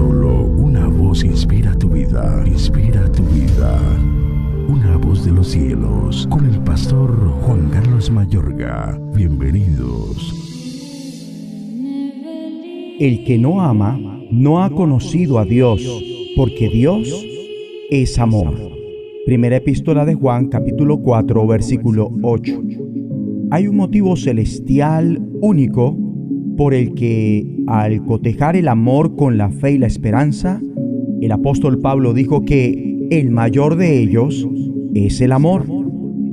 Solo una voz inspira tu vida, inspira tu vida. Una voz de los cielos, con el pastor Juan Carlos Mayorga. Bienvenidos. El que no ama no ha conocido a Dios, porque Dios es amor. Primera epístola de Juan, capítulo 4, versículo 8. Hay un motivo celestial único por el que, al cotejar el amor con la fe y la esperanza, el apóstol Pablo dijo que el mayor de ellos es el amor.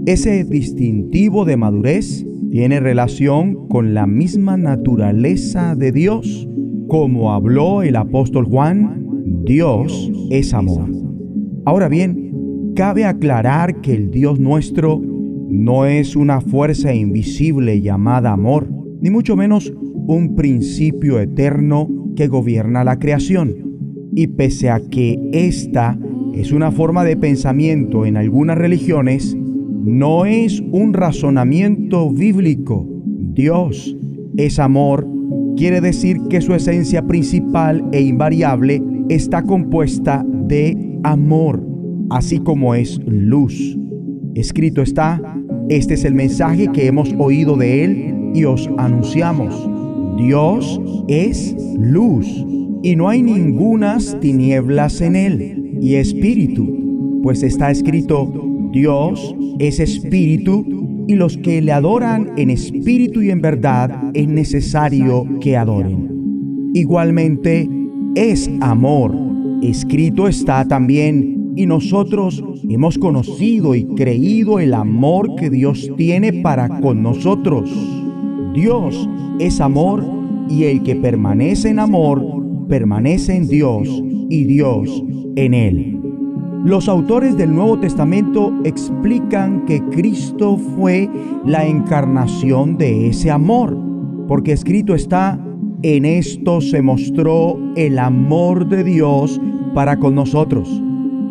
Ese distintivo de madurez tiene relación con la misma naturaleza de Dios. Como habló el apóstol Juan, Dios es amor. Ahora bien, cabe aclarar que el Dios nuestro no es una fuerza invisible llamada amor, ni mucho menos un principio eterno que gobierna la creación. Y pese a que esta es una forma de pensamiento en algunas religiones, no es un razonamiento bíblico. Dios es amor, quiere decir que su esencia principal e invariable está compuesta de amor, así como es luz. Escrito está, este es el mensaje que hemos oído de Él y os anunciamos Dios es luz y no hay ningunas tinieblas en él, y espíritu, pues está escrito, Dios es espíritu y los que le adoran en espíritu y en verdad es necesario que adoren. Igualmente es amor, escrito está también, y nosotros hemos conocido y creído el amor que Dios tiene para con nosotros. Dios es amor y el que permanece en amor permanece en Dios y Dios en él. Los autores del Nuevo Testamento explican que Cristo fue la encarnación de ese amor, porque escrito está, en esto se mostró el amor de Dios para con nosotros,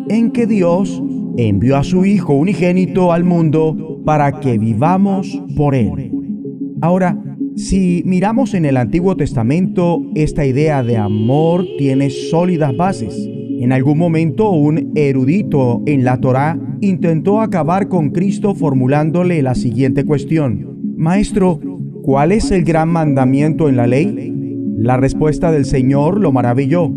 en que Dios envió a su Hijo unigénito al mundo para que vivamos por él. Ahora, si miramos en el Antiguo Testamento, esta idea de amor tiene sólidas bases. En algún momento un erudito en la Torá intentó acabar con Cristo formulándole la siguiente cuestión. Maestro, ¿cuál es el gran mandamiento en la ley? La respuesta del Señor lo maravilló.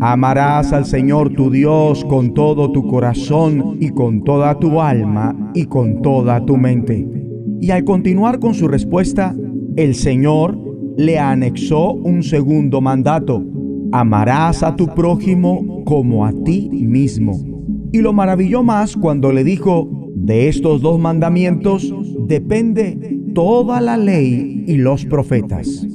Amarás al Señor tu Dios con todo tu corazón y con toda tu alma y con toda tu mente. Y al continuar con su respuesta, el Señor le anexó un segundo mandato. Amarás a tu prójimo como a ti mismo. Y lo maravilló más cuando le dijo, de estos dos mandamientos depende toda la ley y los profetas.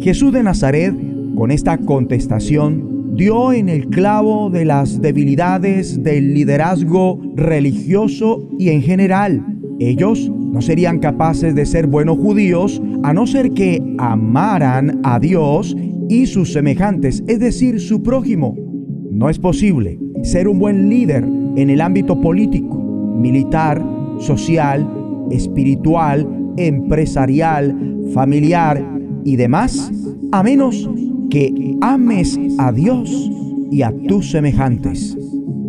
Jesús de Nazaret, con esta contestación, dio en el clavo de las debilidades del liderazgo religioso y en general. Ellos no serían capaces de ser buenos judíos a no ser que amaran a Dios y sus semejantes, es decir, su prójimo. No es posible ser un buen líder en el ámbito político, militar, social, espiritual, empresarial, familiar y demás, a menos que ames a Dios y a tus semejantes.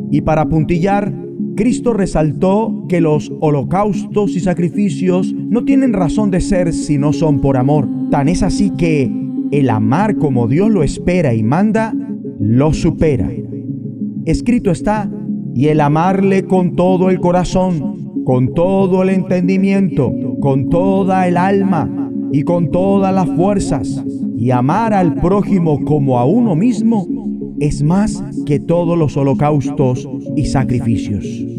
Y para puntillar, Cristo resaltó que los holocaustos y sacrificios no tienen razón de ser si no son por amor. Tan es así que el amar como Dios lo espera y manda, lo supera. Escrito está, y el amarle con todo el corazón, con todo el entendimiento, con toda el alma y con todas las fuerzas, y amar al prójimo como a uno mismo, es más que todos los holocaustos y sacrificios.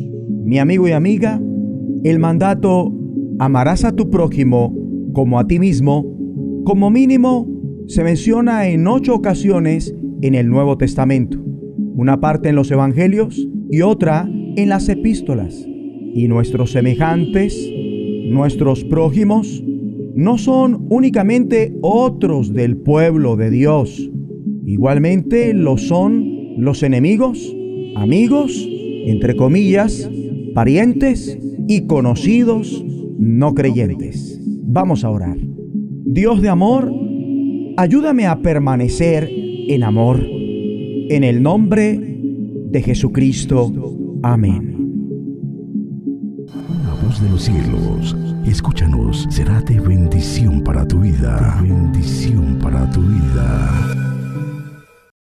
Mi amigo y amiga, el mandato amarás a tu prójimo como a ti mismo, como mínimo se menciona en ocho ocasiones en el Nuevo Testamento, una parte en los Evangelios y otra en las epístolas. Y nuestros semejantes, nuestros prójimos, no son únicamente otros del pueblo de Dios, Igualmente lo son los enemigos, amigos, entre comillas, parientes y conocidos no creyentes. Vamos a orar. Dios de amor, ayúdame a permanecer en amor. En el nombre de Jesucristo. Amén. La voz de los cielos, escúchanos, será de bendición para tu vida. Bendición para tu vida.